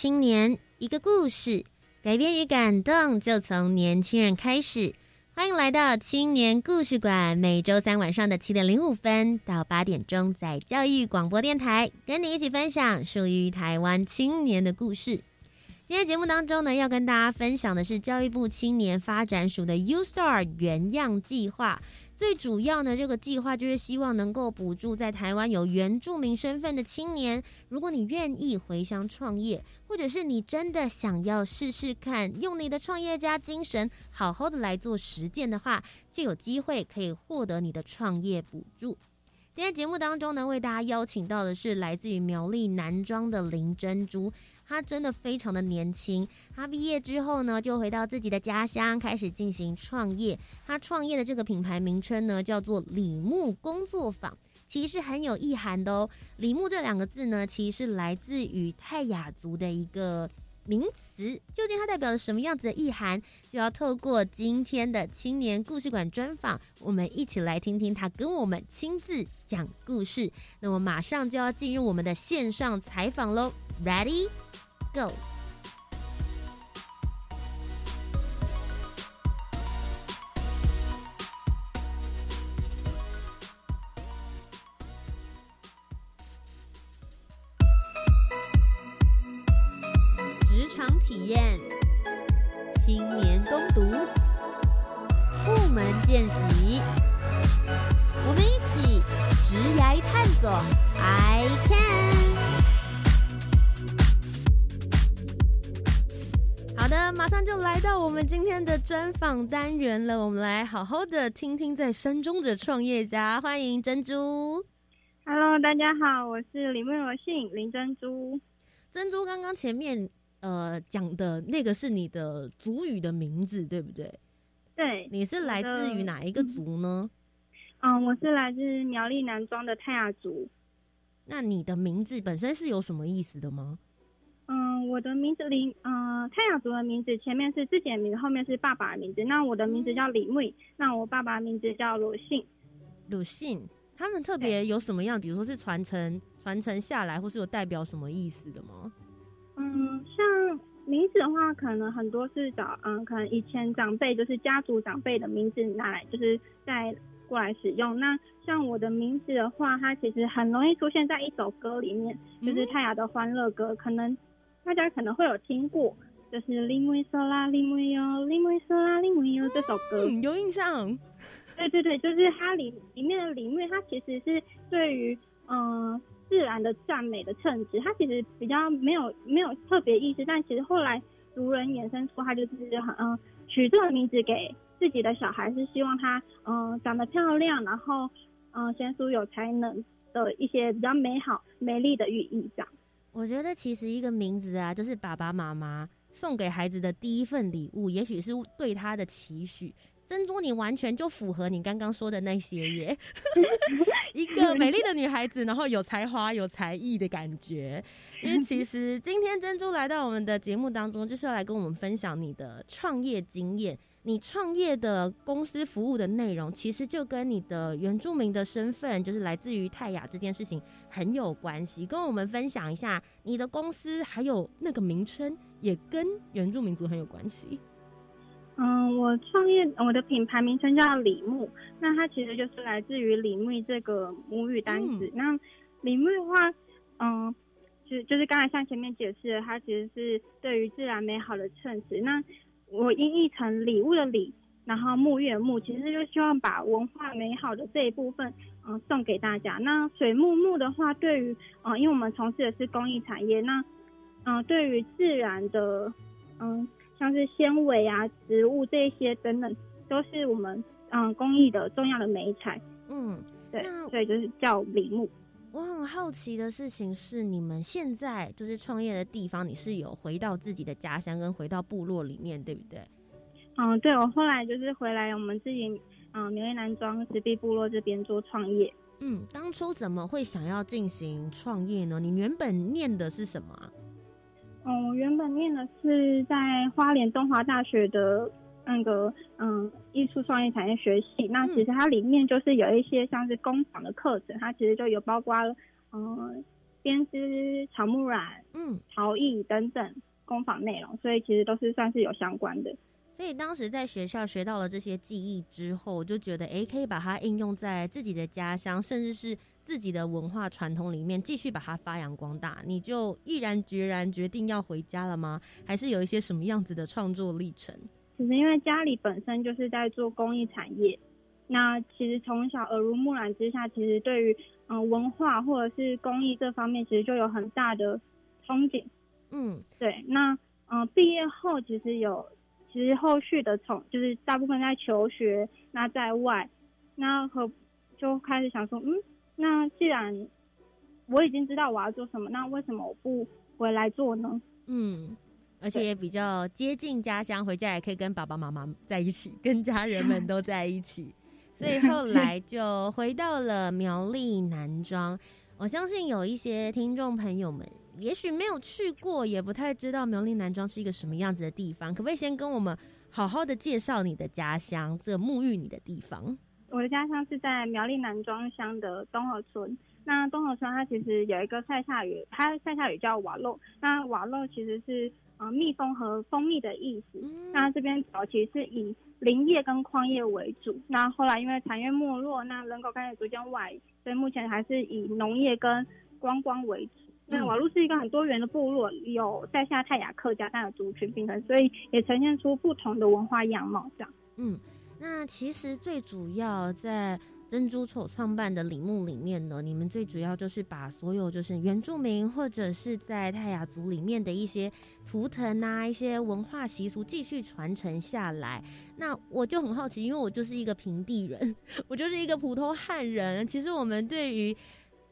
青年，一个故事，改变与感动就从年轻人开始。欢迎来到青年故事馆，每周三晚上的七点零五分到八点钟，在教育广播电台，跟你一起分享属于台湾青年的故事。今天节目当中呢，要跟大家分享的是教育部青年发展署的 U Star 原样计划。最主要呢，这个计划就是希望能够补助在台湾有原住民身份的青年，如果你愿意回乡创业，或者是你真的想要试试看，用你的创业家精神好好的来做实践的话，就有机会可以获得你的创业补助。今天节目当中呢，为大家邀请到的是来自于苗栗南庄的林珍珠。他真的非常的年轻，他毕业之后呢，就回到自己的家乡，开始进行创业。他创业的这个品牌名称呢，叫做李木工作坊，其实很有意涵的哦。李木这两个字呢，其实是来自于泰雅族的一个名词，究竟它代表了什么样子的意涵，就要透过今天的青年故事馆专访，我们一起来听听他跟我们亲自讲故事。那么马上就要进入我们的线上采访喽，Ready？职访单元了。我们来好好的听听在山中的创业家，欢迎珍珠。Hello，大家好，我是李梦柔信林珍珠。珍珠刚刚前面呃讲的那个是你的族语的名字，对不对？对，你是来自于哪一个族呢？嗯，我是来自苗栗南庄的泰雅族。那你的名字本身是有什么意思的吗？嗯，我的名字林，嗯、泰雅族的名字前面是自己的名字，后面是爸爸的名字。那我的名字叫李木，那我爸爸的名字叫鲁信。鲁信，他们特别有什么样？比如说是传承传承下来，或是有代表什么意思的吗？嗯，像名字的话，可能很多是找，嗯，可能以前长辈就是家族长辈的名字拿来，就是在过来使用。那像我的名字的话，它其实很容易出现在一首歌里面，就是泰雅的欢乐歌，可能大家可能会有听过，就是林威索拉林威哟，林威索拉林威哟这首歌。嗯，有印象。对对对，就是它里里面的林威，它其实是对于嗯、呃自然的赞美的称职，它其实比较没有没有特别意思，但其实后来族人衍生出，它就是很嗯、呃取这个名字给自己的小孩，是希望他嗯、呃长得漂亮，然后嗯、呃贤淑有才能的一些比较美好美丽的寓意这样。我觉得其实一个名字啊，就是爸爸妈妈送给孩子的第一份礼物，也许是对他的期许。珍珠，你完全就符合你刚刚说的那些耶，一个美丽的女孩子，然后有才华、有才艺的感觉。因为其实今天珍珠来到我们的节目当中，就是要来跟我们分享你的创业经验。你创业的公司服务的内容，其实就跟你的原住民的身份，就是来自于泰雅这件事情很有关系。跟我们分享一下你的公司，还有那个名称，也跟原住民族很有关系。嗯，我创业，我的品牌名称叫李木，那它其实就是来自于李木这个母语单词。那李木的话，嗯，就就是刚才像前面解释的，它其实是对于自然美好的称词。那我音译成礼物的礼，然后沐浴的沐，其实就希望把文化美好的这一部分，嗯、送给大家。那水木木的话，对于，嗯、因为我们从事的是工艺产业，那，嗯、对于自然的，嗯、像是纤维啊、植物这一些等等，都是我们嗯工艺的重要的美材。嗯，对，所以就是叫礼木。我很好奇的事情是，你们现在就是创业的地方，你是有回到自己的家乡跟回到部落里面，对不对？嗯，对，我后来就是回来我们自己，嗯，苗栗南庄石壁部落这边做创业。嗯，当初怎么会想要进行创业呢？你原本念的是什么？嗯，我原本念的是在花莲东华大学的那个嗯艺术创意产业学系。那其实它里面就是有一些像是工厂的课程，它其实就有包括嗯编织草木染、嗯陶艺等等工坊内容，所以其实都是算是有相关的。所以当时在学校学到了这些技艺之后，就觉得诶，可以把它应用在自己的家乡，甚至是自己的文化传统里面，继续把它发扬光大。你就毅然决然决定要回家了吗？还是有一些什么样子的创作历程？其实因为家里本身就是在做公益产业，那其实从小耳濡目染之下，其实对于嗯文化或者是公益这方面，其实就有很大的憧憬。嗯，对。那嗯毕业后其实有。其实后续的从就是大部分在求学，那在外，那和就开始想说，嗯，那既然我已经知道我要做什么，那为什么我不回来做呢？嗯，而且也比较接近家乡，回家也可以跟爸爸妈妈在一起，跟家人们都在一起，所以后来就回到了苗栗南庄。我相信有一些听众朋友们。也许没有去过，也不太知道苗栗南庄是一个什么样子的地方，可不可以先跟我们好好的介绍你的家乡，这沐浴你的地方？我的家乡是在苗栗南庄乡的东河村。那东河村它其实有一个塞下语，它塞下语叫瓦漏。那瓦漏其实是呃蜜蜂和蜂蜜的意思。那这边早期是以林业跟矿业为主，那后来因为产业没落，那人口开始逐渐外移，所以目前还是以农业跟观光为主。那瓦路是一个很多元的部落，有在下泰雅客家这样的族群平衡，所以也呈现出不同的文化样貌。这样，嗯，那其实最主要在珍珠丑创办的陵墓里面呢，你们最主要就是把所有就是原住民或者是在泰雅族里面的一些图腾啊、一些文化习俗继续传承下来。那我就很好奇，因为我就是一个平地人，我就是一个普通汉人，其实我们对于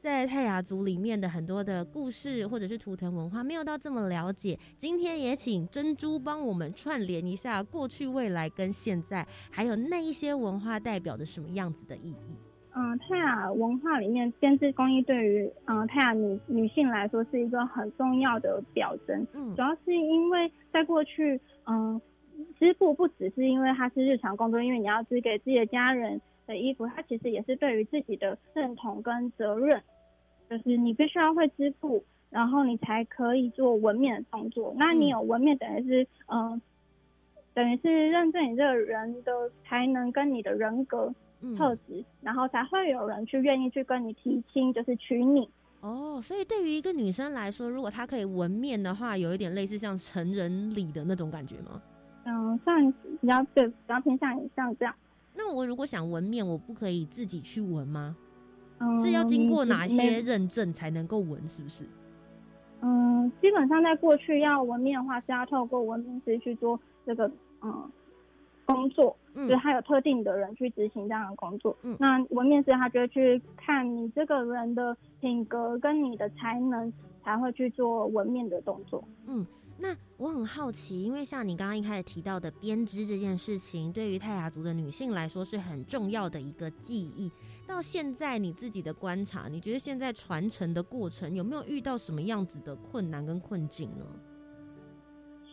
在泰雅族里面的很多的故事或者是图腾文化没有到这么了解，今天也请珍珠帮我们串联一下过去、未来跟现在，还有那一些文化代表着什么样子的意义。嗯，泰雅文化里面编织工艺对于嗯泰雅女女性来说是一个很重要的表征。嗯，主要是因为在过去，嗯，织布不只是因为它是日常工作，因为你要织给自己的家人。的衣服，它其实也是对于自己的认同跟责任，就是你必须要会支付，然后你才可以做纹面的动作。那你有纹面，等于是嗯，等于是认证你这个人的才能跟你的人格特质，然后才会有人去愿意去跟你提亲，就是娶你。哦，所以对于一个女生来说，如果她可以纹面的话，有一点类似像成人礼的那种感觉吗？嗯，算比较对，比较偏向像这样。那我如果想纹面，我不可以自己去纹吗？是要经过哪些认证才能够纹？是不是？嗯，基本上在过去要纹面的话，是要透过纹面师去做这个嗯工作，就是他有特定的人去执行这样的工作。嗯，那纹面师他就会去看你这个人的品格跟你的才能，才会去做纹面的动作。嗯。那我很好奇，因为像你刚刚一开始提到的编织这件事情，对于泰雅族的女性来说是很重要的一个技艺。到现在你自己的观察，你觉得现在传承的过程有没有遇到什么样子的困难跟困境呢？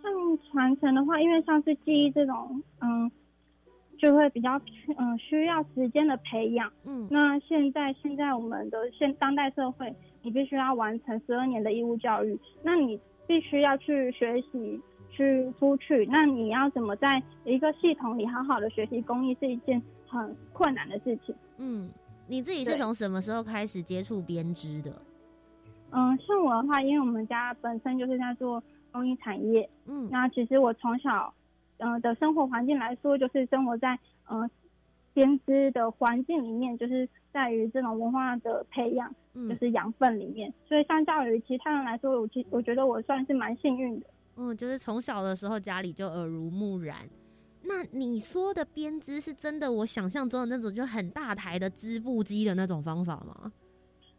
像传承的话，因为像是记忆这种，嗯，就会比较嗯需要时间的培养。嗯，那现在现在我们的现当代社会，你必须要完成十二年的义务教育，那你。必须要去学习，去出去。那你要怎么在一个系统里好好的学习工艺，是一件很困难的事情。嗯，你自己是从什么时候开始接触编织的？嗯，像我的话，因为我们家本身就是在做工艺产业。嗯，那其实我从小，嗯的生活环境来说，就是生活在嗯。编织的环境里面，就是在于这种文化的培养，就是养分里面。所以相较于其他人来说，我其我觉得我算是蛮幸运的。嗯，就是从小的时候家里就耳濡目染。那你说的编织是真的？我想象中的那种就很大台的织布机的那种方法吗？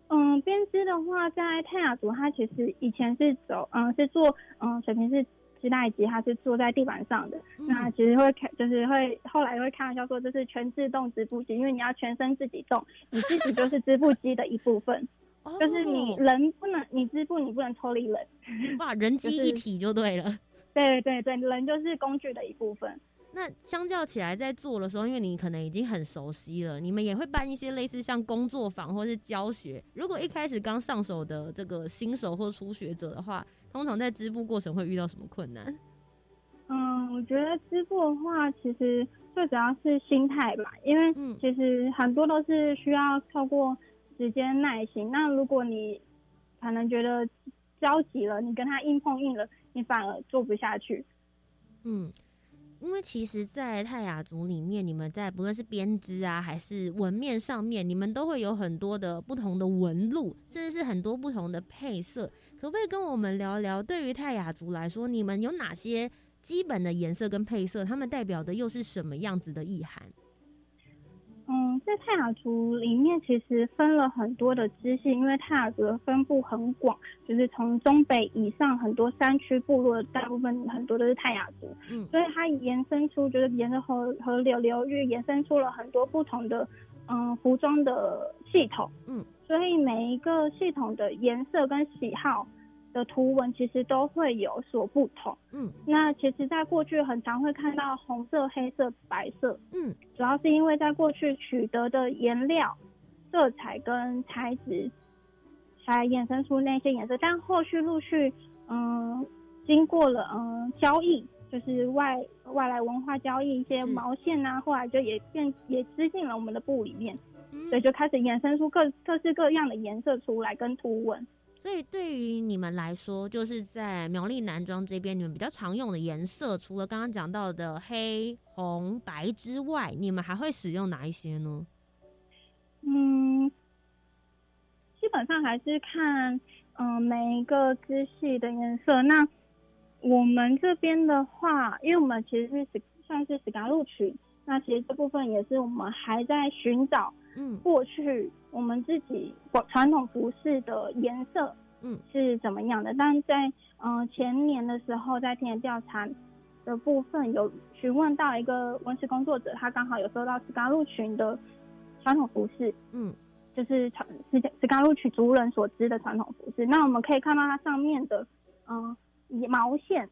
嗯，编织的话，在泰雅族，它其实以前是走，嗯，是做，嗯，水平式织带机，它是坐在地板上的。那其实会开，就是会后来会开玩笑说，这是全自动织布机，因为你要全身自己动，你自己就是织布机的一部分。就是你人不能，你织布你不能脱离人。哇，人机 一体就对了。对对对，人就是工具的一部分。那相较起来，在做的时候，因为你可能已经很熟悉了，你们也会办一些类似像工作坊或是教学。如果一开始刚上手的这个新手或初学者的话，通常在织布过程会遇到什么困难？嗯，我觉得织布的话，其实最主要是心态吧，因为其实很多都是需要透过时间耐心。那如果你可能觉得着急了，你跟他硬碰硬了，你反而做不下去。嗯。因为其实，在泰雅族里面，你们在不论是编织啊，还是纹面上面，你们都会有很多的不同的纹路，甚至是很多不同的配色。可不可以跟我们聊聊，对于泰雅族来说，你们有哪些基本的颜色跟配色？它们代表的又是什么样子的意涵？嗯，在泰雅族里面，其实分了很多的支系，因为泰雅族的分布很广，就是从中北以上很多山区部落，大部分很多都是泰雅族，嗯，所以它延伸出，就是沿着河河流流域延伸出了很多不同的，嗯，服装的系统，嗯，所以每一个系统的颜色跟喜好。的图文其实都会有所不同，嗯，那其实，在过去很常会看到红色、黑色、白色，嗯，主要是因为在过去取得的颜料、色彩跟材质，才衍生出那些颜色。但后续陆续，嗯，经过了嗯交易，就是外外来文化交易一些毛线啊，后来就也变也织进了我们的布里面，所以就开始衍生出各各式各样的颜色出来跟图文。所以对于你们来说，就是在苗栗男装这边，你们比较常用的颜色，除了刚刚讲到的黑、红、白之外，你们还会使用哪一些呢？嗯，基本上还是看嗯每一个支系的颜色。那我们这边的话，因为我们其实是算是 sky 录取，那其实这部分也是我们还在寻找。嗯，过去我们自己传统服饰的颜色，嗯，是怎么样的？但在嗯前年的时候，在田野调查的部分有询问到一个文史工作者，他刚好有收到斯嘎路群的传统服饰，嗯，就是传斯斯嘎路群族人所织的传统服饰。那我们可以看到它上面的嗯毛线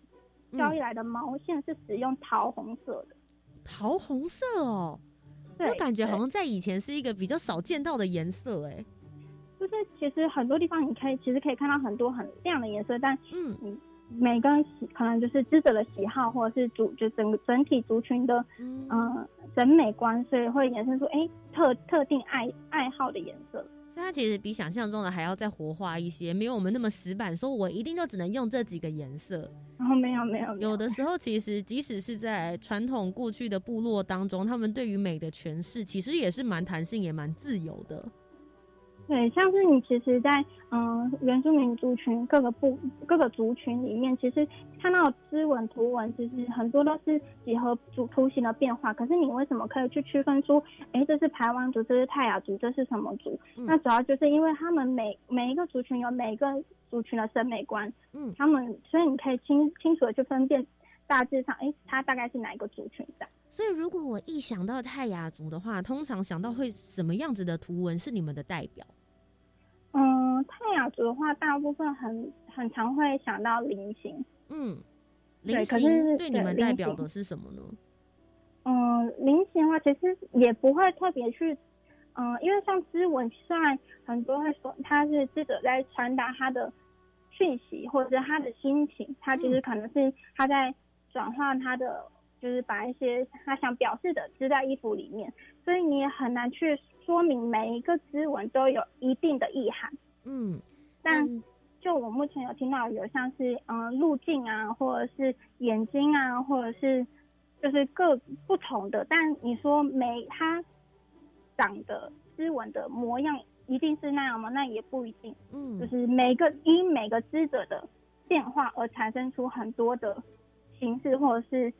交易来的毛线是使用桃红色的，桃红色哦。我感觉好像在以前是一个比较少见到的颜色，哎，就是其实很多地方你可以其实可以看到很多很亮的颜色，但嗯，你每个人喜可能就是知者的喜好，或者是族就整个整体族群的嗯审美观，所以会衍生出哎特特定爱爱好的颜色。所以它其实比想象中的还要再活化一些，没有我们那么死板，说我一定就只能用这几个颜色。然后没有没有，有的时候其实即使是在传统过去的部落当中，他们对于美的诠释其实也是蛮弹性，也蛮自由的。对，像是你其实，在嗯原住民族群各个部各个族群里面，其实看到织纹图文，其实很多都是几何图图形的变化。可是你为什么可以去区分出，哎，这是排湾族，这是泰雅族，这是什么族？那主要就是因为他们每每一个族群有每一个族群的审美观，嗯，他们所以你可以清清楚的去分辨，大致上，哎，它大概是哪一个族群的。所以，如果我一想到泰雅族的话，通常想到会什么样子的图文是你们的代表？嗯，泰雅族的话，大部分很很常会想到菱形。嗯，菱形对你们代表的是什么呢？嗯，菱形的话，其实也不会特别去，嗯，因为像织纹，虽然很多会说他是记者在传达他的讯息或者是他的心情，他其实可能是他在转换他的。就是把一些他想表示的织在衣服里面，所以你也很难去说明每一个织纹都有一定的意涵。嗯，但就我目前有听到有像是嗯路径啊，或者是眼睛啊，或者是就是各不同的。但你说每他长的织纹的模样一定是那样吗？那也不一定。嗯，就是每个因每个织者的变化而产生出很多的形式，或者是。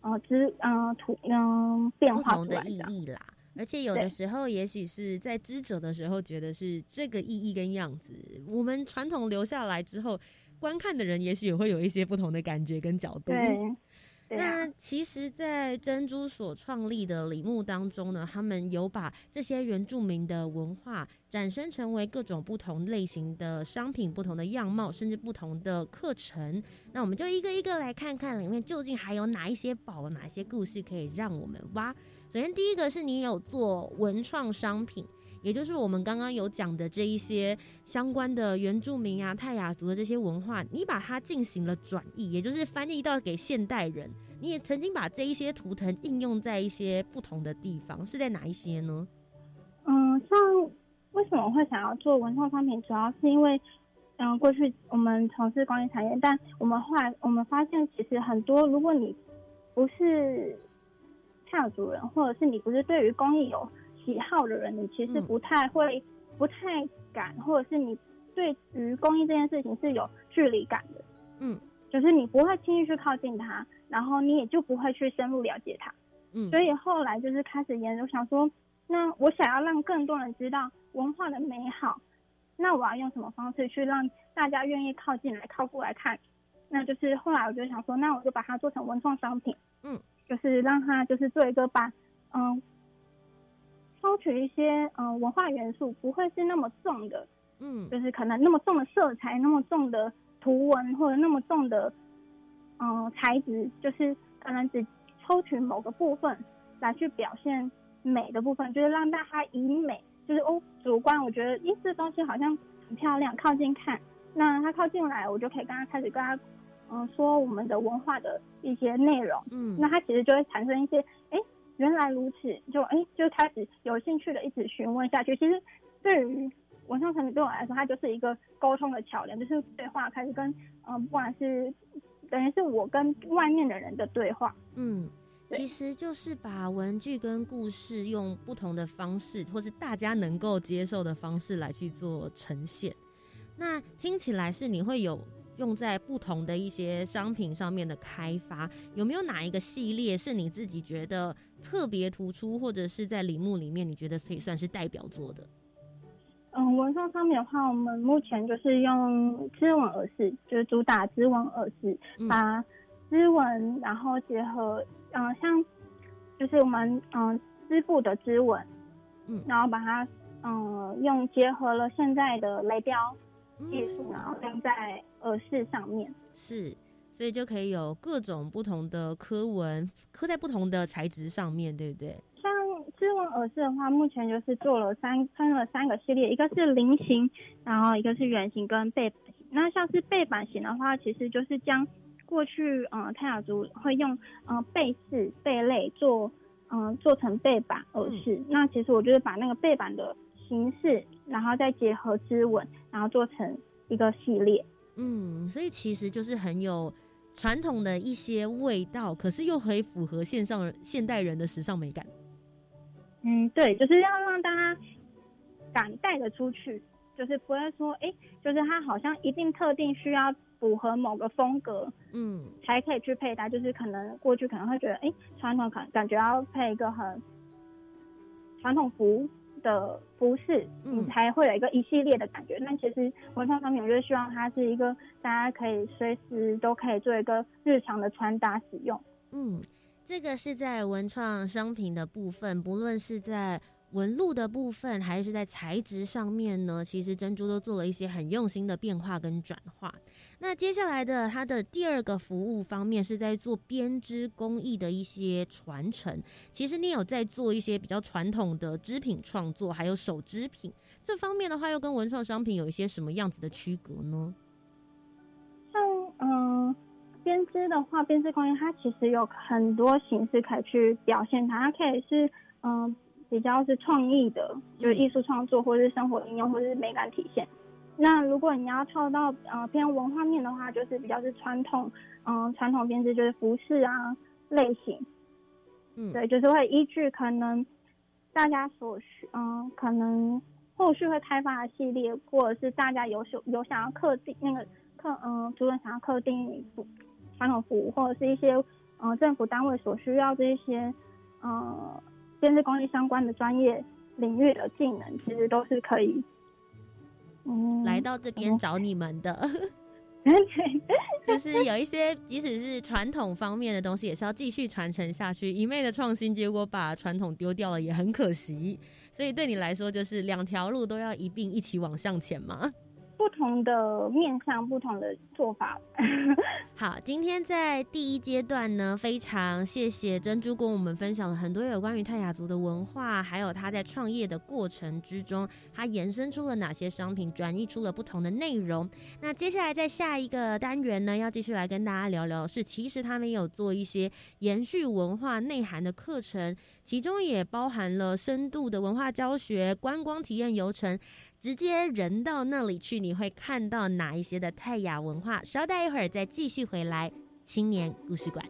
呃织嗯图嗯变化出来的意义啦。而且有的时候，也许是在知者的时候觉得是这个意义跟样子，我们传统留下来之后，观看的人也许也会有一些不同的感觉跟角度。对。那其实，在珍珠所创立的礼目当中呢，他们有把这些原住民的文化展生成为各种不同类型的商品、不同的样貌，甚至不同的课程。那我们就一个一个来看看里面究竟还有哪一些宝、哪些故事可以让我们挖。首先，第一个是你有做文创商品，也就是我们刚刚有讲的这一些相关的原住民啊、泰雅族的这些文化，你把它进行了转译，也就是翻译到给现代人。你也曾经把这一些图腾应用在一些不同的地方，是在哪一些呢？嗯，像为什么会想要做文创商品，主要是因为，嗯，过去我们从事工艺产业，但我们后来我们发现，其实很多如果你不是泰雅族人，或者是你不是对于工艺有喜好的人，你其实不太会、不太敢，或者是你对于公益这件事情是有距离感的。嗯，就是你不会轻易去靠近他。然后你也就不会去深入了解他，嗯，所以后来就是开始研究，想说，那我想要让更多人知道文化的美好，那我要用什么方式去让大家愿意靠近来靠过来看？那就是后来我就想说，那我就把它做成文创商品，嗯，就是让它就是做一个把，嗯，抽取一些嗯文化元素，不会是那么重的，嗯，就是可能那么重的色彩，那么重的图文或者那么重的。嗯，材质就是可能只抽取某个部分来去表现美的部分，就是让大家以美，就是哦主观，我觉得咦这东西好像很漂亮，靠近看，那他靠近来，我就可以跟他开始跟他嗯说我们的文化的一些内容，嗯，那他其实就会产生一些哎原来如此，就哎就开始有兴趣的一直询问下去。其实对于文创产品对我来说，它就是一个沟通的桥梁，就是对话开始跟嗯不管是。等于是我跟外面的人的对话。嗯，其实就是把文具跟故事用不同的方式，或是大家能够接受的方式来去做呈现。那听起来是你会有用在不同的一些商品上面的开发，有没有哪一个系列是你自己觉得特别突出，或者是在礼目里面你觉得可以算是代表作的？嗯，文创上面的话，我们目前就是用织纹耳饰，就是主打织纹耳饰，把织纹然后结合，嗯，像就是我们嗯织布的织纹，嗯，然后把它嗯用结合了现在的雷雕技术，然后用在耳饰上面，是，所以就可以有各种不同的刻纹刻在不同的材质上面，对不对？像织纹耳饰的话，目前就是做了三分了三个系列，一个是菱形，然后一个是圆形跟背板型。那像是背板型的话，其实就是将过去嗯泰雅族会用嗯背饰贝类做嗯做成背板耳饰。那其实我就是把那个背板的形式，然后再结合织纹，然后做成一个系列。嗯，所以其实就是很有传统的一些味道，可是又可以符合线上现代人的时尚美感。嗯，对，就是要让大家敢带得出去，就是不会说，哎，就是它好像一定特定需要符合某个风格，嗯，才可以去佩戴。就是可能过去可能会觉得，哎，传统感感觉要配一个很传统服的服饰，你才会有一个一系列的感觉。但其实文创商品，我就希望它是一个大家可以随时都可以做一个日常的穿搭使用，嗯。这个是在文创商品的部分，不论是在纹路的部分，还是在材质上面呢，其实珍珠都做了一些很用心的变化跟转化。那接下来的它的第二个服务方面，是在做编织工艺的一些传承。其实你有在做一些比较传统的织品创作，还有手织品这方面的话，又跟文创商品有一些什么样子的区隔呢？像嗯。编织的话，编织工艺它其实有很多形式可以去表现它，它可以是嗯比较是创意的，就是艺术创作，或者是生活应用，或者是美感体现。那如果你要跳到呃偏文化面的话，就是比较是传统，嗯传统编织就是服饰啊类型，嗯对，就是会依据可能大家所需，嗯可能后续会开发的系列，或者是大家有有有想要刻定那个刻嗯主人想要刻定服。传统服务或者是一些嗯政府单位所需要这些呃电子工艺相关的专业领域的技能，其实都是可以嗯来到这边找你们的。就是有一些，即使是传统方面的东西，也是要继续传承下去。一昧的创新，结果把传统丢掉了，也很可惜。所以对你来说，就是两条路都要一并一起往向前吗？不同的面向，不同的做法。好，今天在第一阶段呢，非常谢谢珍珠跟我们分享了很多有关于泰雅族的文化，还有他在创业的过程之中，他延伸出了哪些商品，转移出了不同的内容。那接下来在下一个单元呢，要继续来跟大家聊聊，是其实他们有做一些延续文化内涵的课程，其中也包含了深度的文化教学、观光体验游程。直接人到那里去你会看到哪一些的泰雅文化稍待一会儿再继续回来青年故事馆。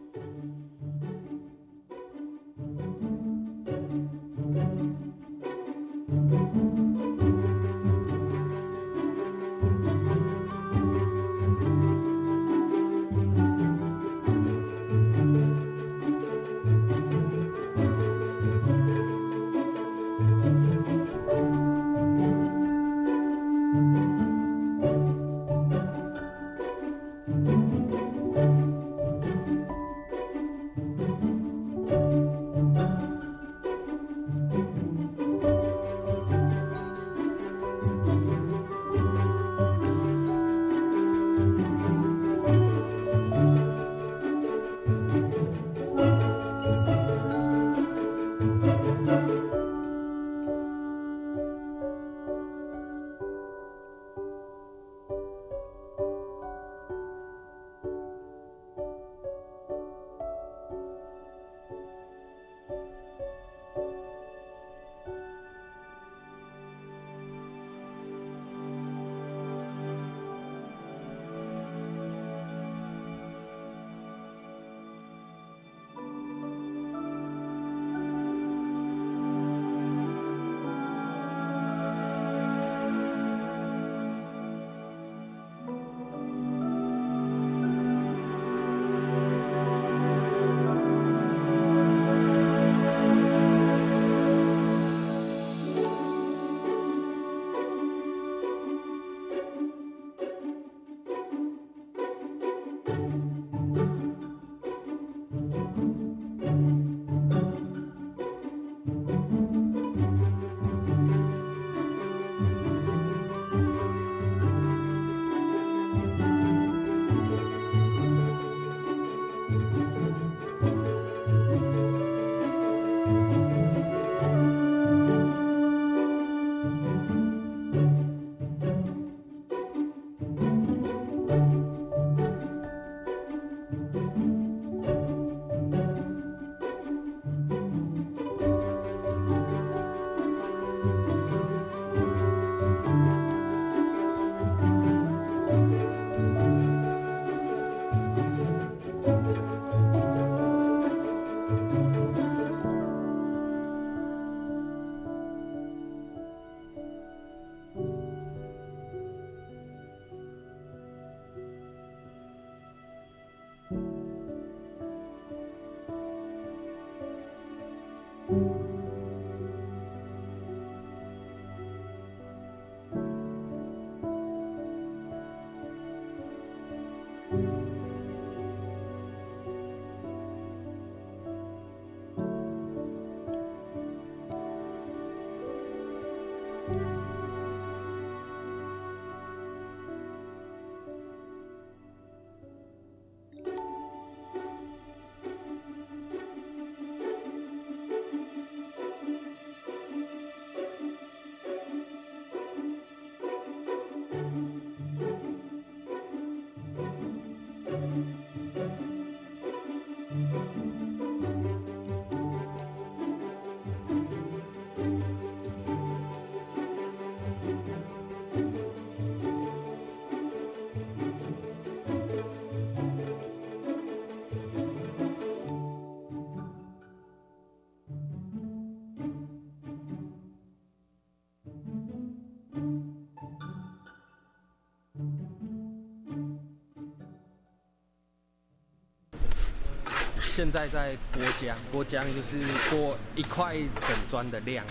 现在在剥浆，剥浆就是剥一块整砖的量，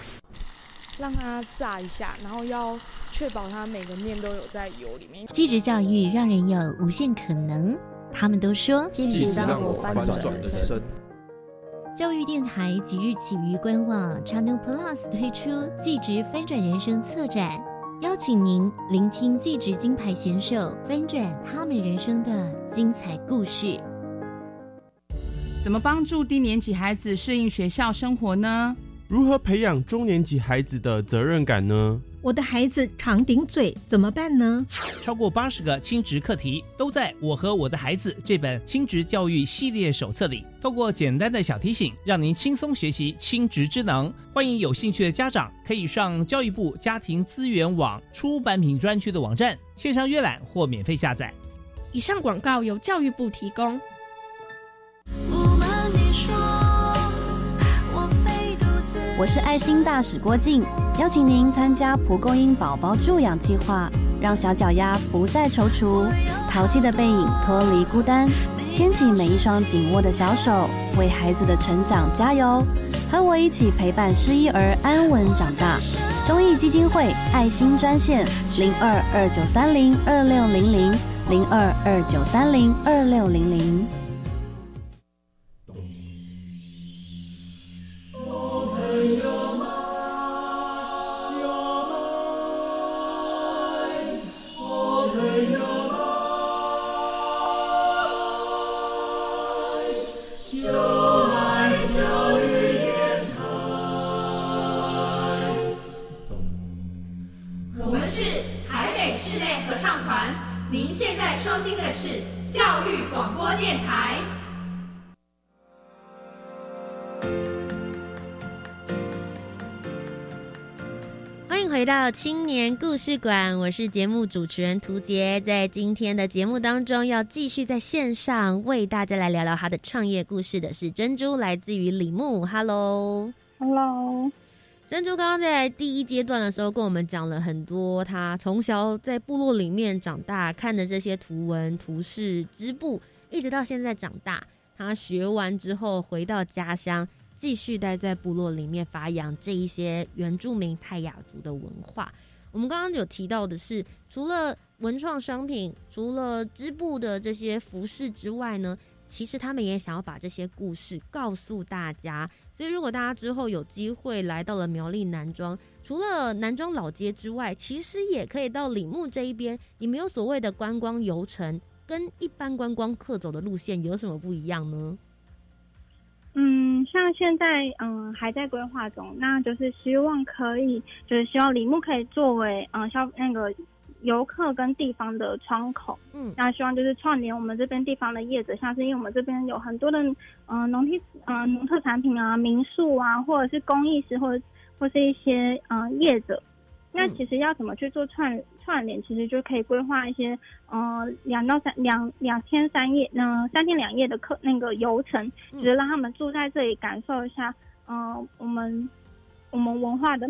让它炸一下，然后要确保它每个面都有在油里面。继职教育让人有无限可能，他们都说继职让我翻转人生。教育电台即日起于官网 Channel Plus 推出“继职翻转人生”策展，邀请您聆听继职金牌选手翻转他们人生的精彩故事。怎么帮助低年级孩子适应学校生活呢？如何培养中年级孩子的责任感呢？我的孩子常顶嘴，怎么办呢？超过八十个亲职课题都在我和我的孩子这本亲职教育系列手册里。透过简单的小提醒，让您轻松学习亲职之能。欢迎有兴趣的家长可以上教育部家庭资源网出版品专区的网站线上阅览或免费下载。以上广告由教育部提供。我是爱心大使郭静，邀请您参加蒲公英宝宝助养计划，让小脚丫不再踌躇，淘气的背影脱离孤单，牵起每一双紧握的小手，为孩子的成长加油，和我一起陪伴失依儿安稳长大。中义基金会爱心专线零二二九三零二六零零零二二九三零二六零零。到青年故事馆，我是节目主持人涂杰，在今天的节目当中，要继续在线上为大家来聊聊他的创业故事的是珍珠，来自于李木。Hello，Hello，珍珠刚刚在第一阶段的时候跟我们讲了很多，他从小在部落里面长大，看的这些图文图示织布，一直到现在长大，他学完之后回到家乡。继续待在部落里面发扬这一些原住民泰雅族的文化。我们刚刚有提到的是，除了文创商品，除了织布的这些服饰之外呢，其实他们也想要把这些故事告诉大家。所以，如果大家之后有机会来到了苗栗南庄，除了南庄老街之外，其实也可以到李木这一边。你们有所谓的观光游程，跟一般观光客走的路线有什么不一样呢？嗯，像现在嗯还在规划中，那就是希望可以，就是希望李木可以作为嗯消那个游客跟地方的窗口，嗯，那希望就是串联我们这边地方的业者，像是因为我们这边有很多的嗯农地嗯农特产品啊、民宿啊，或者是工艺师或者或是一些嗯业者。那其实要怎么去做串串联，其实就可以规划一些，呃，两到三两两天三夜，嗯，三天两夜的课那个游程，就是让他们住在这里感受一下，嗯，我们我们文化的，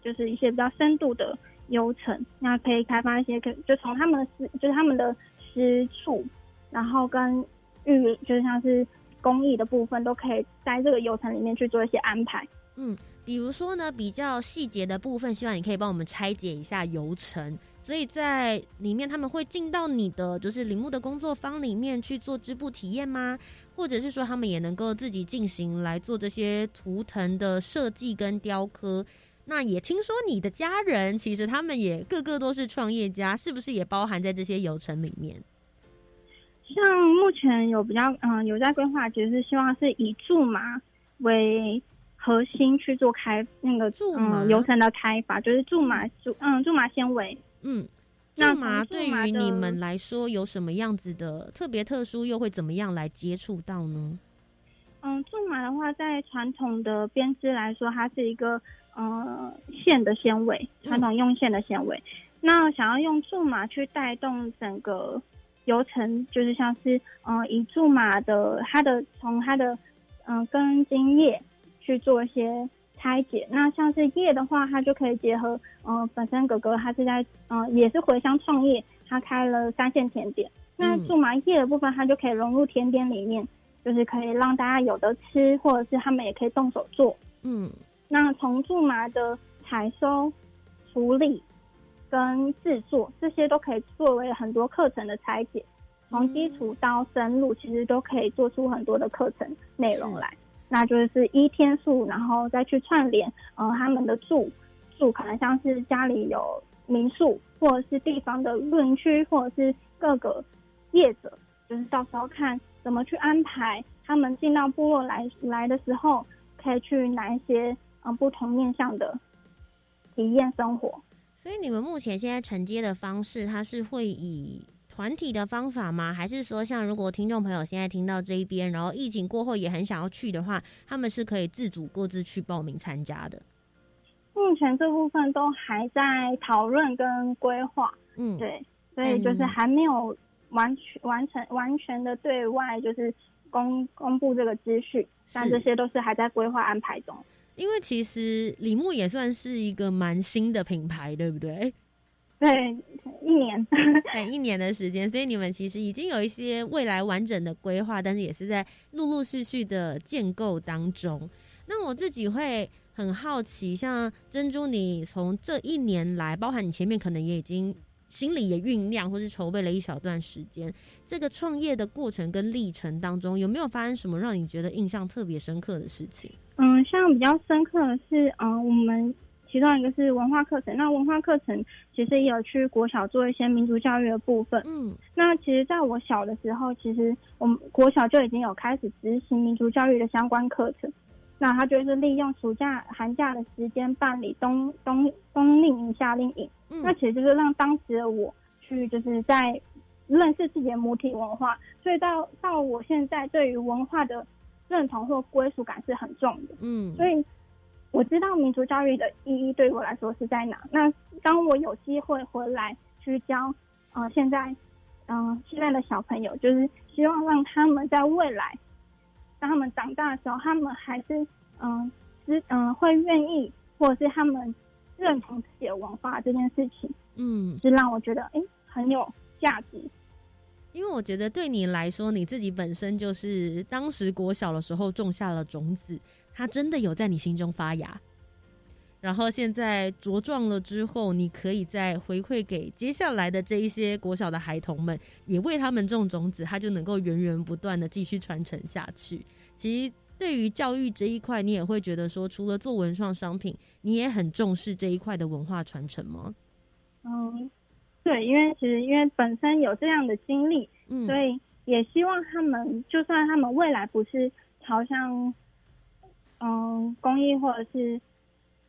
就是一些比较深度的游程。那可以开发一些，可就从他们的私，就是他们的私处，然后跟育，就是像是公益的部分，都可以在这个游程里面去做一些安排。嗯。比如说呢，比较细节的部分，希望你可以帮我们拆解一下流程。所以在里面，他们会进到你的就是铃木的工作坊里面去做织布体验吗？或者是说，他们也能够自己进行来做这些图腾的设计跟雕刻？那也听说你的家人其实他们也个个都是创业家，是不是也包含在这些流程里面？像目前有比较嗯有在规划，其实是希望是以驻马为。核心去做开那个苎麻流程的开发，就是苎麻苎嗯苎麻纤维。嗯，苎麻对于你们来说有什么样子的特别特殊，又会怎么样来接触到呢？嗯，苎麻的话，在传统的编织来说，它是一个呃线的纤维，传统用线的纤维。那想要用苎麻去带动整个流程，就是像是嗯以苎麻的它的从它的嗯根茎叶。去做一些拆解，那像是叶的话，它就可以结合，嗯，本身哥哥他是在，嗯，也是回乡创业，他开了三线甜点，那苎麻叶的部分，它就可以融入甜点里面，就是可以让大家有的吃，或者是他们也可以动手做。嗯，那从苎麻的采收、处理跟制作，这些都可以作为很多课程的拆解。从基础到深入，其实都可以做出很多的课程内容来。那就是一天数，然后再去串联，呃，他们的住住可能像是家里有民宿，或者是地方的露营区，或者是各个业者，就是到时候看怎么去安排他们进到部落来来的时候，可以去哪一些嗯不同面向的体验生活。所以你们目前现在承接的方式，它是会以。团体的方法吗？还是说，像如果听众朋友现在听到这一边，然后疫情过后也很想要去的话，他们是可以自主各自去报名参加的。目前这部分都还在讨论跟规划，嗯，对，所以就是还没有完全完成完全的对外就是公公布这个资讯，但这些都是还在规划安排中。因为其实李牧也算是一个蛮新的品牌，对不对？对，一年，对，一年的时间，所以你们其实已经有一些未来完整的规划，但是也是在陆陆续续的建构当中。那我自己会很好奇，像珍珠，你从这一年来，包含你前面可能也已经心里也酝酿或是筹备了一小段时间，这个创业的过程跟历程当中，有没有发生什么让你觉得印象特别深刻的事情？嗯，像比较深刻的是，嗯，我们。其中一个是文化课程，那文化课程其实也有去国小做一些民族教育的部分。嗯，那其实在我小的时候，其实我们国小就已经有开始执行民族教育的相关课程。那他就是利用暑假、寒假的时间办理冬冬冬令营、夏令营。嗯，那其实就是让当时的我去，就是在认识自己的母体文化。所以到到我现在对于文化的认同或归属感是很重的。嗯，所以。我知道民族教育的意义对我来说是在哪。那当我有机会回来去教，呃，现在，嗯，现在的小朋友，就是希望让他们在未来，当他们长大的时候，他们还是，嗯，是，嗯，会愿意，或者是他们认同自己的文化这件事情，嗯，是让我觉得，哎，很有价值。因为我觉得对你来说，你自己本身就是当时国小的时候种下了种子。它真的有在你心中发芽，然后现在茁壮了之后，你可以再回馈给接下来的这一些国小的孩童们，也为他们种种子，它就能够源源不断的继续传承下去。其实对于教育这一块，你也会觉得说，除了做文创商品，你也很重视这一块的文化传承吗？嗯，对，因为其实因为本身有这样的经历，嗯，所以也希望他们，就算他们未来不是朝向。嗯，公益或者是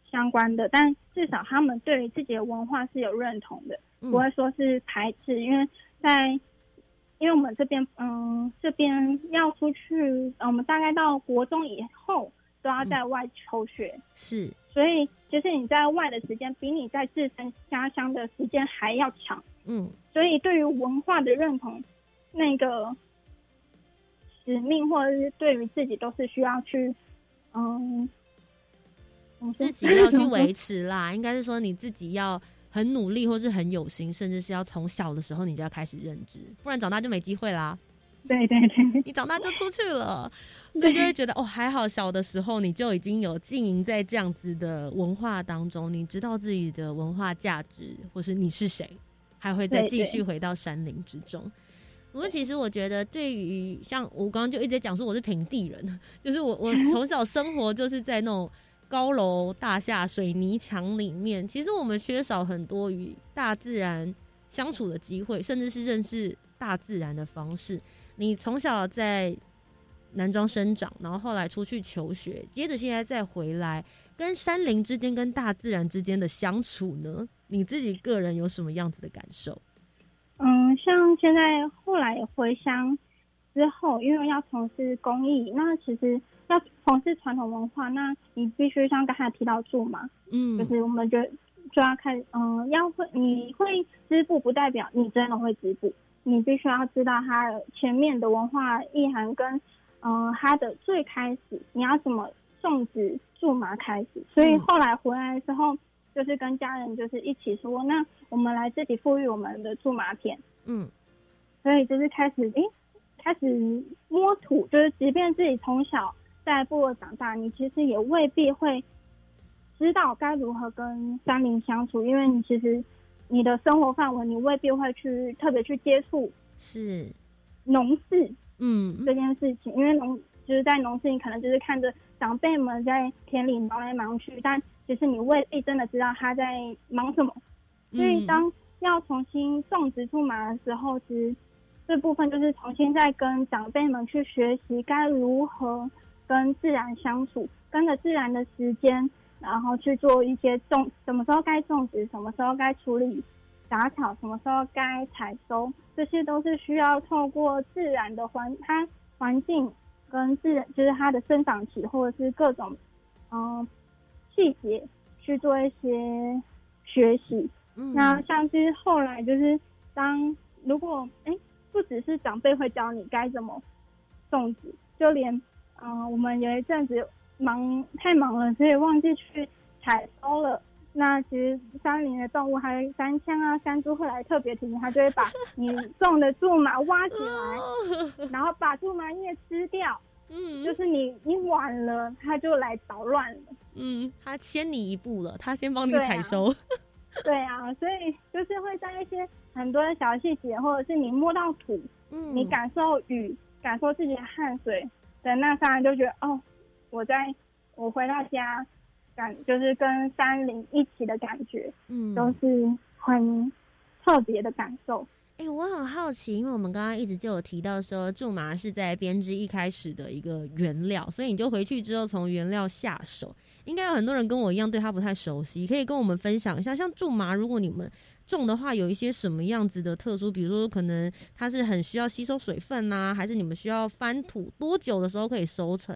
相关的，但至少他们对于自己的文化是有认同的，不会说是排斥。因为在，因为我们这边，嗯，这边要出去，我们大概到国中以后都要在外求学，是，所以其实你在外的时间比你在自身家乡的时间还要长，嗯，所以对于文化的认同，那个使命或者是对于自己都是需要去。嗯，自己要去维持啦，应该是说你自己要很努力，或是很有心，甚至是要从小的时候你就要开始认知，不然长大就没机会啦。对对对，你长大就出去了，所以就会觉得哦，还好小的时候你就已经有经营在这样子的文化当中，你知道自己的文化价值，或是你是谁，还会再继续回到山林之中。不过，其实我觉得，对于像我刚刚就一直讲说我是平地人，就是我我 从小生活就是在那种高楼大厦、水泥墙里面。其实我们缺少很多与大自然相处的机会，甚至是认识大自然的方式。你从小在南庄生长，然后后来出去求学，接着现在再回来，跟山林之间、跟大自然之间的相处呢？你自己个人有什么样子的感受？嗯，像现在后来回乡之后，因为要从事公益，那其实要从事传统文化，那你必须像刚才提到住嘛，嗯，就是我们就就要看，嗯，要会你会织布，不代表你真的会织布，你必须要知道它前面的文化意涵跟，嗯，它的最开始你要怎么种植苎麻开始，所以后来回来之后。就是跟家人就是一起说，那我们来自己富裕我们的苎麻田，嗯，所以就是开始诶，开始摸土，就是即便自己从小在部落长大，你其实也未必会知道该如何跟山林相处，因为你其实你的生活范围你未必会去特别去接触是。农事，嗯，这件事情，因为农就是在农事，你可能就是看着长辈们在田里忙来忙去，但其实你未必真的知道他在忙什么，所以当要重新种植苎麻的时候，其实这部分就是重新再跟长辈们去学习该如何跟自然相处，跟着自然的时间，然后去做一些种，什么时候该种植，什么时候该处理杂草，什么时候该采收，这些都是需要透过自然的环它环境跟自然，就是它的生长期或者是各种嗯细节去做一些学习。那像是后来就是当如果哎，不只是长辈会教你该怎么种植，就连嗯，我们有一阵子忙太忙了，所以忘记去采收了。那其实山林的动物，还有山羌啊、山猪会来特别提醒，它就会把你种的苎麻挖起来，然后把苎麻叶吃掉。嗯，就是你你晚了，它就来捣乱了。嗯，它先你一步了，它先帮你采收。对啊，所以就是会在一些很多的小细节，或者是你摸到土，嗯，你感受雨，感受自己的汗水的那刹那，就觉得哦，我在我回到家，感就是跟山林一起的感觉，嗯，都是很特别的感受。哎，我很好奇，因为我们刚刚一直就有提到说，苎麻是在编织一开始的一个原料，所以你就回去之后从原料下手。应该有很多人跟我一样对它不太熟悉，可以跟我们分享一下。像苎麻，如果你们种的话，有一些什么样子的特殊？比如说，可能它是很需要吸收水分呐，还是你们需要翻土？多久的时候可以收成？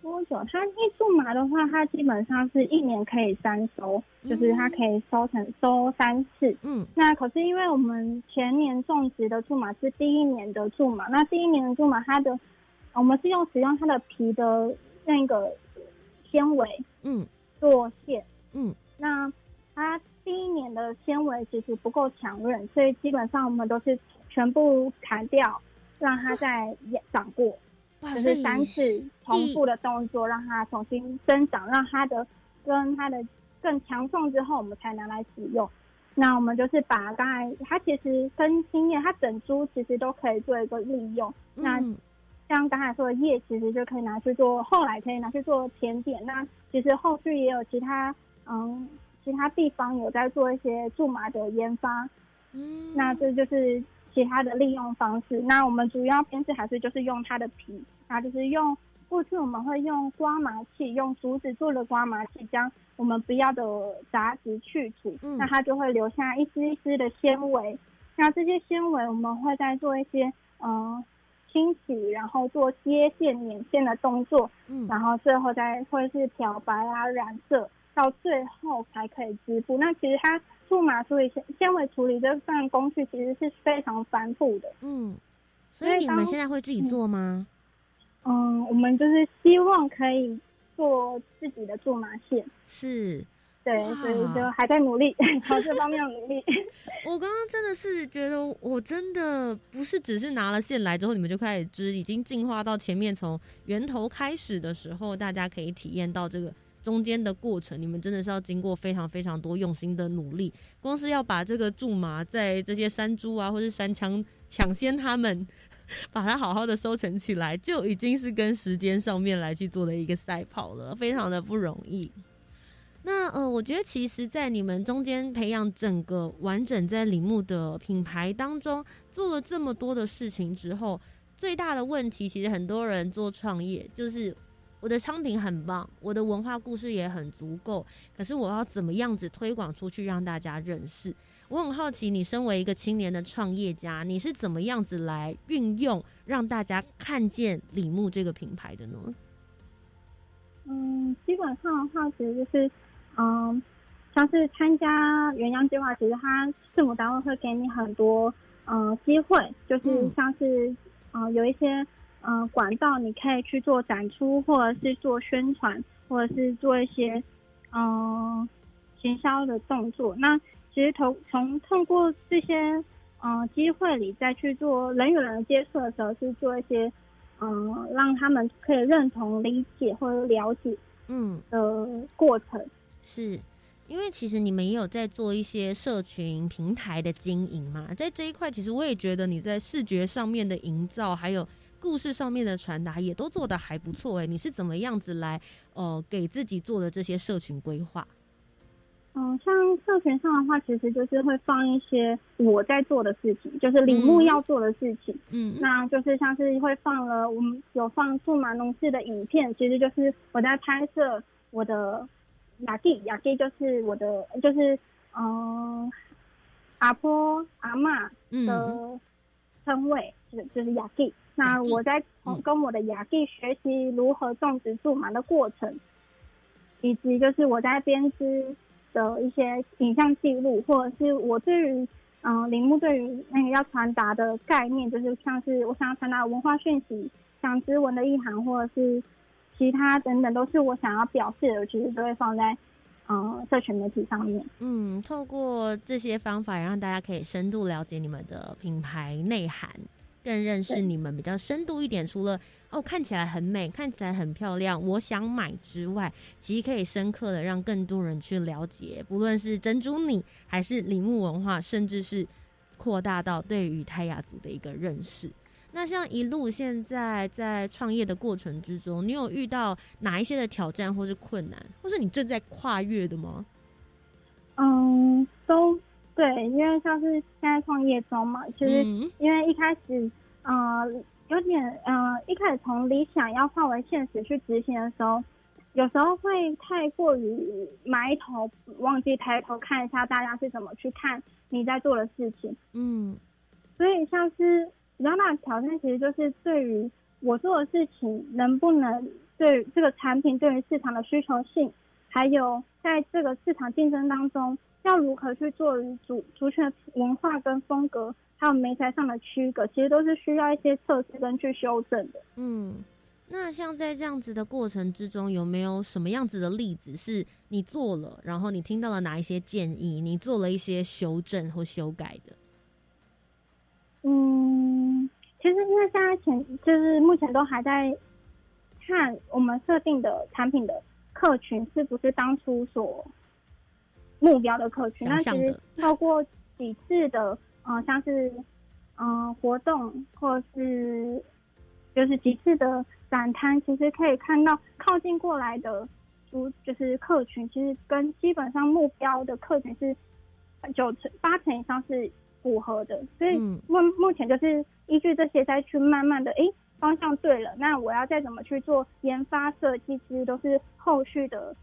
多久？它一苎麻的话，它基本上是一年可以三收，就是它可以收成收三次。嗯，那可是因为我们前年种植的苎麻是第一年的苎麻，那第一年的苎麻它的我们是用使用它的皮的那个。纤维，嗯，做线，嗯，那它第一年的纤维其实不够强韧，所以基本上我们都是全部砍掉，让它再长过，就是三次重复的动作，让它重新生长，让它的跟它的更强壮之后，我们才拿来使用。那我们就是把刚才它其实跟经验，它整株其实都可以做一个利用。那像刚才说的叶，其实就可以拿去做，后来可以拿去做甜点。那其实后续也有其他，嗯，其他地方有在做一些苎麻的研发。嗯，那这就是其他的利用方式。那我们主要编制还是就是用它的皮，那就是用过去我们会用刮麻器，用竹子做的刮麻器，将我们不要的杂质去除，那它就会留下一丝一丝的纤维。那这些纤维我们会再做一些，嗯。清洗，然后做接线、捻线的动作，嗯，然后最后再会是漂白啊、染色，到最后才可以织布。那其实它苎麻处理纤纤维处理这份工序其实是非常繁复的，嗯。所以你们现在会自己做吗？嗯，我们就是希望可以做自己的苎麻线，是。对，所以就还在努力 朝这方面努力。我刚刚真的是觉得，我真的不是只是拿了线来之后，你们就开始织，已经进化到前面从源头开始的时候，大家可以体验到这个中间的过程。你们真的是要经过非常非常多用心的努力，光是要把这个苎麻在这些山猪啊或是山枪抢先他们，把它好好的收成起来，就已经是跟时间上面来去做的一个赛跑了，非常的不容易。那呃，我觉得其实，在你们中间培养整个完整在铃木的品牌当中，做了这么多的事情之后，最大的问题，其实很多人做创业，就是我的商品很棒，我的文化故事也很足够，可是我要怎么样子推广出去，让大家认识？我很好奇，你身为一个青年的创业家，你是怎么样子来运用，让大家看见李牧这个品牌的呢？嗯，基本上的话，其实就是。嗯，像是参加元阳计划，其实他政府单位会给你很多嗯机会，就是像是嗯有一些嗯管道，你可以去做展出，或者是做宣传，或者是做一些嗯行销的动作。那其实从从通过这些嗯机会里再去做人与人接触的时候，是做一些嗯让他们可以认同、理解或者了解嗯的过程。是。因为其实你们也有在做一些社群平台的经营嘛，在这一块，其实我也觉得你在视觉上面的营造，还有故事上面的传达，也都做得还不错哎。你是怎么样子来呃给自己做的这些社群规划？嗯，像社群上的话，其实就是会放一些我在做的事情，就是铃木要做的事情。嗯，那就是像是会放了我们有放数码农事的影片，其实就是我在拍摄我的。雅弟，雅弟就是我的，就是嗯，阿婆阿妈的称谓，是就是雅弟。那我在跟我的雅弟学习如何种植苎麻的过程，以及就是我在编织的一些影像记录，或者是我对于嗯铃木对于那个要传达的概念，就是像是我想要传达文化讯息，像织文的意涵，或者是。其他等等都是我想要表示的，其实都会放在嗯社群媒体上面。嗯，透过这些方法，让大家可以深度了解你们的品牌内涵，更认识你们比较深度一点。除了哦看起来很美，看起来很漂亮，我想买之外，其实可以深刻的让更多人去了解，不论是珍珠你，还是铃木文化，甚至是扩大到对于泰雅族的一个认识。那像一路现在在创业的过程之中，你有遇到哪一些的挑战或是困难，或是你正在跨越的吗？嗯，都对，因为像是现在创业中嘛，其实因为一开始，呃，有点，呃，一开始从理想要化为现实去执行的时候，有时候会太过于埋头，忘记抬头看一下大家是怎么去看你在做的事情。嗯，所以像是。比较大的挑战其实就是对于我做的事情能不能对这个产品对于市场的需求性，还有在这个市场竞争当中要如何去做主族群文化跟风格，还有媒材上的区隔，其实都是需要一些测试跟去修正的。嗯，那像在这样子的过程之中，有没有什么样子的例子是你做了，然后你听到了哪一些建议，你做了一些修正或修改的？嗯，其实因为现在前就是目前都还在看我们设定的产品的客群是不是当初所目标的客群。那其实透过几次的呃，像是嗯活动或是就是几次的展摊，其实可以看到靠近过来的主就是客群，其实跟基本上目标的客群是九成八成以上是。符合的，所以目目前就是依据这些再去慢慢的，哎，方向对了，那我要再怎么去做研发设计，其实都是后续的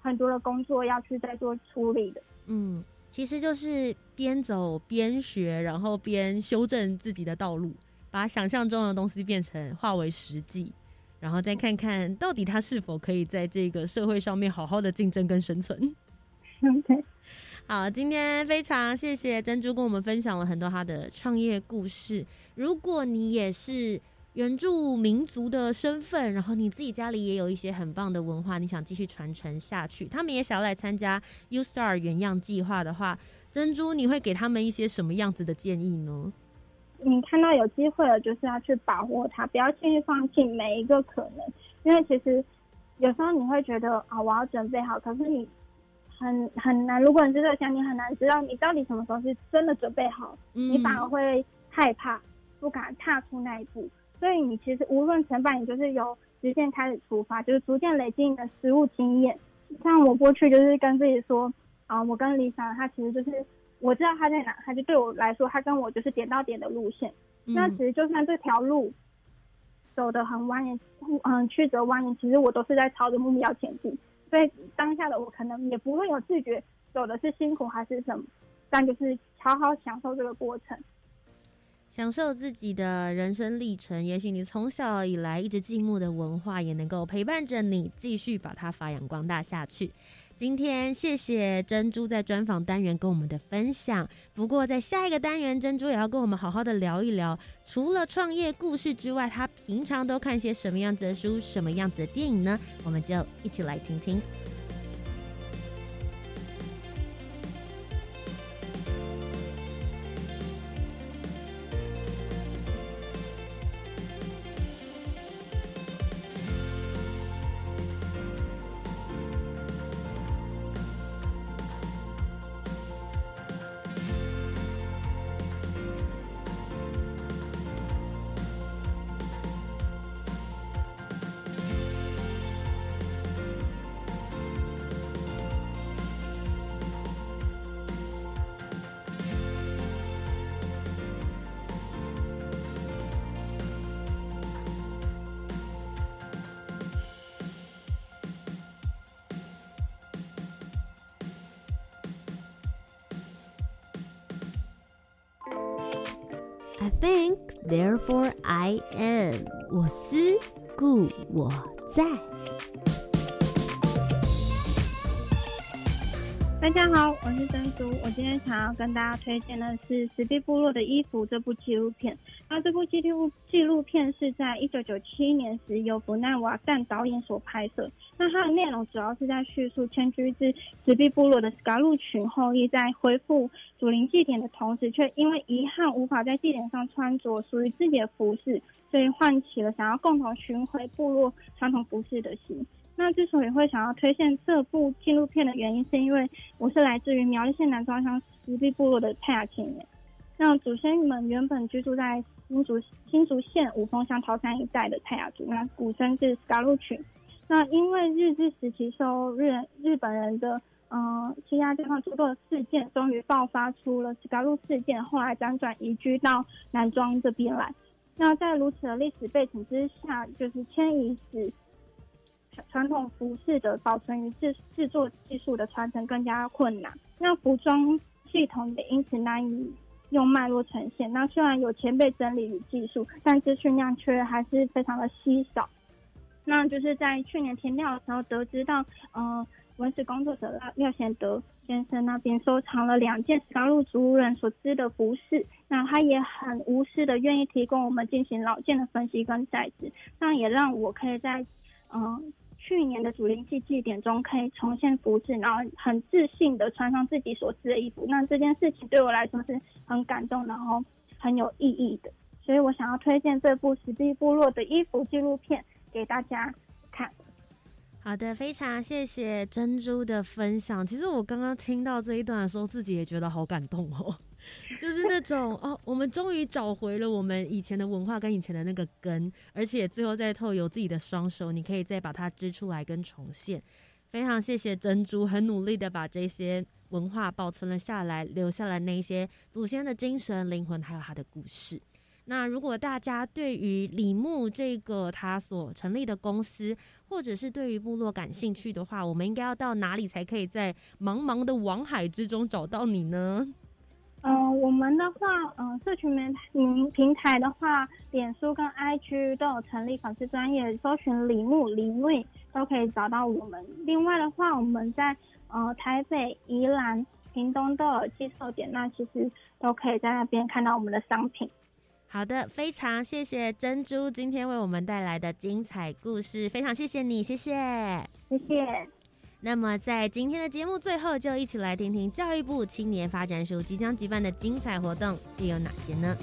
很多的工作要去再做处理的。嗯，其实就是边走边学，然后边修正自己的道路，把想象中的东西变成化为实际，然后再看看到底它是否可以在这个社会上面好好的竞争跟生存。OK。好，今天非常谢谢珍珠跟我们分享了很多她的创业故事。如果你也是原住民族的身份，然后你自己家里也有一些很棒的文化，你想继续传承下去，他们也想要来参加 U Star 原样计划的话，珍珠你会给他们一些什么样子的建议呢？你看到有机会了，就是要去把握它，不要轻易放弃每一个可能，因为其实有时候你会觉得啊，我要准备好，可是你。很很难，如果你是在想，你很难知道你到底什么时候是真的准备好，你反而会害怕，不敢踏出那一步。所以你其实无论成败，你就是由直线开始出发，就是逐渐累积你的实物经验。像我过去就是跟自己说，啊，我跟李想，他其实就是我知道他在哪，他就对我来说，他跟我就是点到点的路线。那其实就算这条路走得很蜿蜒，嗯，曲折蜿蜒，其实我都是在朝着目标前进。所以当下的我可能也不会有自觉走的是辛苦还是什么，但就是好好享受这个过程，享受自己的人生历程。也许你从小以来一直静默的文化，也能够陪伴着你继续把它发扬光大下去。今天谢谢珍珠在专访单元跟我们的分享。不过在下一个单元，珍珠也要跟我们好好的聊一聊，除了创业故事之外，他平常都看些什么样子的书、什么样子的电影呢？我们就一起来听听。想要跟大家推荐的是《石壁部落的衣服》这部纪录片。那这部纪录纪录片是在一九九七年时由弗奈瓦赞导演所拍摄。那它的内容主要是在叙述迁居至石壁部落的斯卡路群后裔在恢复祖灵祭典的同时，却因为遗憾无法在祭典上穿着属于自己的服饰，所以唤起了想要共同寻回部落传统服饰的心。那之所以会想要推荐这部纪录片的原因，是因为我是来自于苗栗县南庄乡石壁部落的泰雅青年。那祖先们原本居住在新竹新竹县五峰乡桃山一带的泰雅族，那古称是斯卡路群。那因为日治时期受日日本人的嗯欺压对方诸多的事件，终于爆发出了斯卡路事件，后来辗转移居到南庄这边来。那在如此的历史背景之下，就是迁移使。传统服饰的保存与制制作技术的传承更加困难，那服装系统也因此难以用脉络呈现。那虽然有前辈整理与技术，但资讯量却还是非常的稀少。那就是在去年填料的时候得知到，呃，文史工作者廖廖贤德先生那边收藏了两件史高路族人所织的服饰，那他也很无私的愿意提供我们进行老件的分析跟再制，那也让我可以在，嗯。去年的主灵祭祭典中，可以重现服饰，然后很自信的穿上自己所织的衣服。那这件事情对我来说是很感动，然后很有意义的。所以我想要推荐这部石壁部落的衣服纪录片给大家看。好的，非常谢谢珍珠的分享。其实我刚刚听到这一段的时候，自己也觉得好感动哦。就是那种哦，我们终于找回了我们以前的文化跟以前的那个根，而且最后再透有自己的双手，你可以再把它织出来跟重现。非常谢谢珍珠，很努力的把这些文化保存了下来，留下了那些祖先的精神、灵魂，还有他的故事。那如果大家对于李牧这个他所成立的公司，或者是对于部落感兴趣的话，我们应该要到哪里才可以在茫茫的网海之中找到你呢？嗯，我们的话，嗯，社群媒平平台的话，脸书跟 IG 都有成立粉丝专业，搜寻李木李木都可以找到我们。另外的话，我们在呃台北、宜兰、屏东都有寄售点，那其实都可以在那边看到我们的商品。好的，非常谢谢珍珠今天为我们带来的精彩故事，非常谢谢你，谢谢，谢谢。那么，在今天的节目最后，就一起来听听教育部青年发展署即将举办的精彩活动又有哪些呢？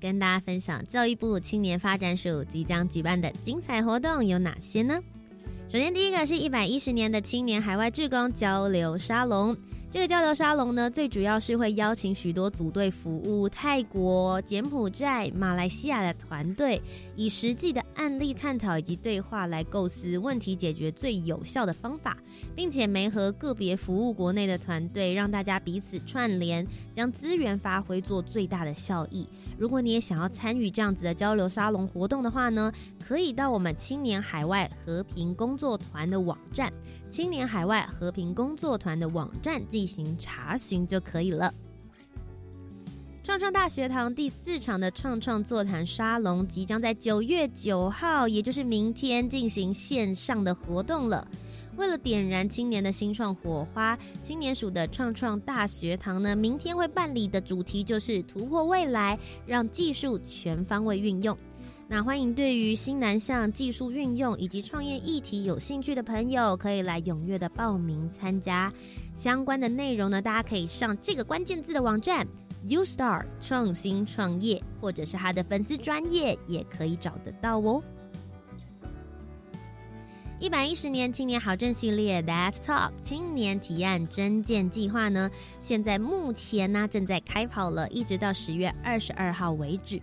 跟大家分享教育部青年发展署即将举办的精彩活动有哪些呢？首先，第一个是一百一十年的青年海外志工交流沙龙，这个交流沙龙呢，最主要是会邀请许多组队服务泰国、柬埔寨、马来西亚的团队，以实际的案例探讨以及对话来构思问题解决最有效的方法，并且媒合个别服务国内的团队，让大家彼此串联，将资源发挥做最大的效益。如果你也想要参与这样子的交流沙龙活动的话呢，可以到我们青年海外和平工作团的网站。青年海外和平工作团的网站进行查询就可以了。创创大学堂第四场的创创座谈沙龙即将在九月九号，也就是明天进行线上的活动了。为了点燃青年的新创火花，青年署的创创大学堂呢，明天会办理的主题就是突破未来，让技术全方位运用。那欢迎对于新南向技术运用以及创业议题有兴趣的朋友，可以来踊跃的报名参加。相关的内容呢，大家可以上这个关键字的网站 U Star 创新创业，或者是他的粉丝专业也可以找得到哦。一百一十年青年好政系列 That Talk 青年提案征件计划呢，现在目前呢正在开跑了，一直到十月二十二号为止。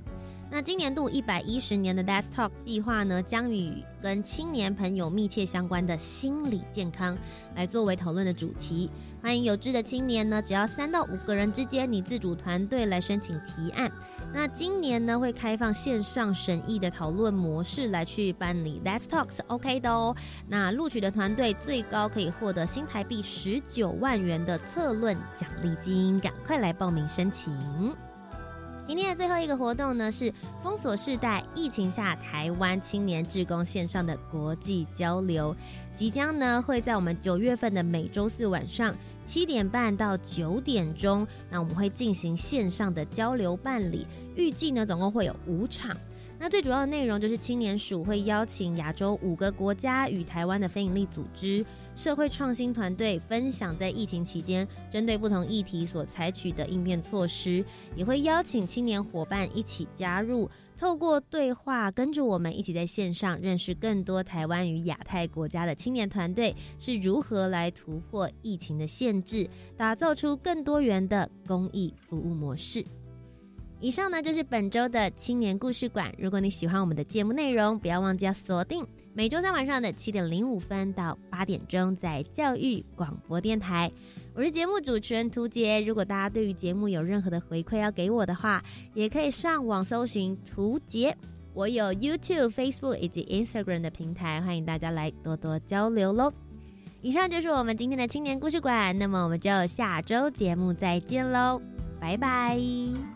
那今年度一百一十年的 Desk Talk 计划呢，将与跟青年朋友密切相关的心理健康来作为讨论的主题。欢迎有志的青年呢，只要三到五个人之间，你自主团队来申请提案。那今年呢，会开放线上审议的讨论模式来去办理 Desk Talk 是 OK 的哦。那录取的团队最高可以获得新台币十九万元的策论奖励金，赶快来报名申请。今天的最后一个活动呢，是封锁世代疫情下台湾青年志工线上的国际交流，即将呢会在我们九月份的每周四晚上七点半到九点钟，那我们会进行线上的交流办理，预计呢总共会有五场。那最主要的内容就是青年署会邀请亚洲五个国家与台湾的非营利组织。社会创新团队分享在疫情期间针对不同议题所采取的应变措施，也会邀请青年伙伴一起加入，透过对话，跟着我们一起在线上认识更多台湾与亚太国家的青年团队是如何来突破疫情的限制，打造出更多元的公益服务模式。以上呢就是本周的青年故事馆。如果你喜欢我们的节目内容，不要忘记要锁定。每周三晚上的七点零五分到八点钟，在教育广播电台，我是节目主持人涂杰。如果大家对于节目有任何的回馈要给我的话，也可以上网搜寻涂杰。我有 YouTube、Facebook 以及 Instagram 的平台，欢迎大家来多多交流喽。以上就是我们今天的青年故事馆，那么我们就下周节目再见喽，拜拜。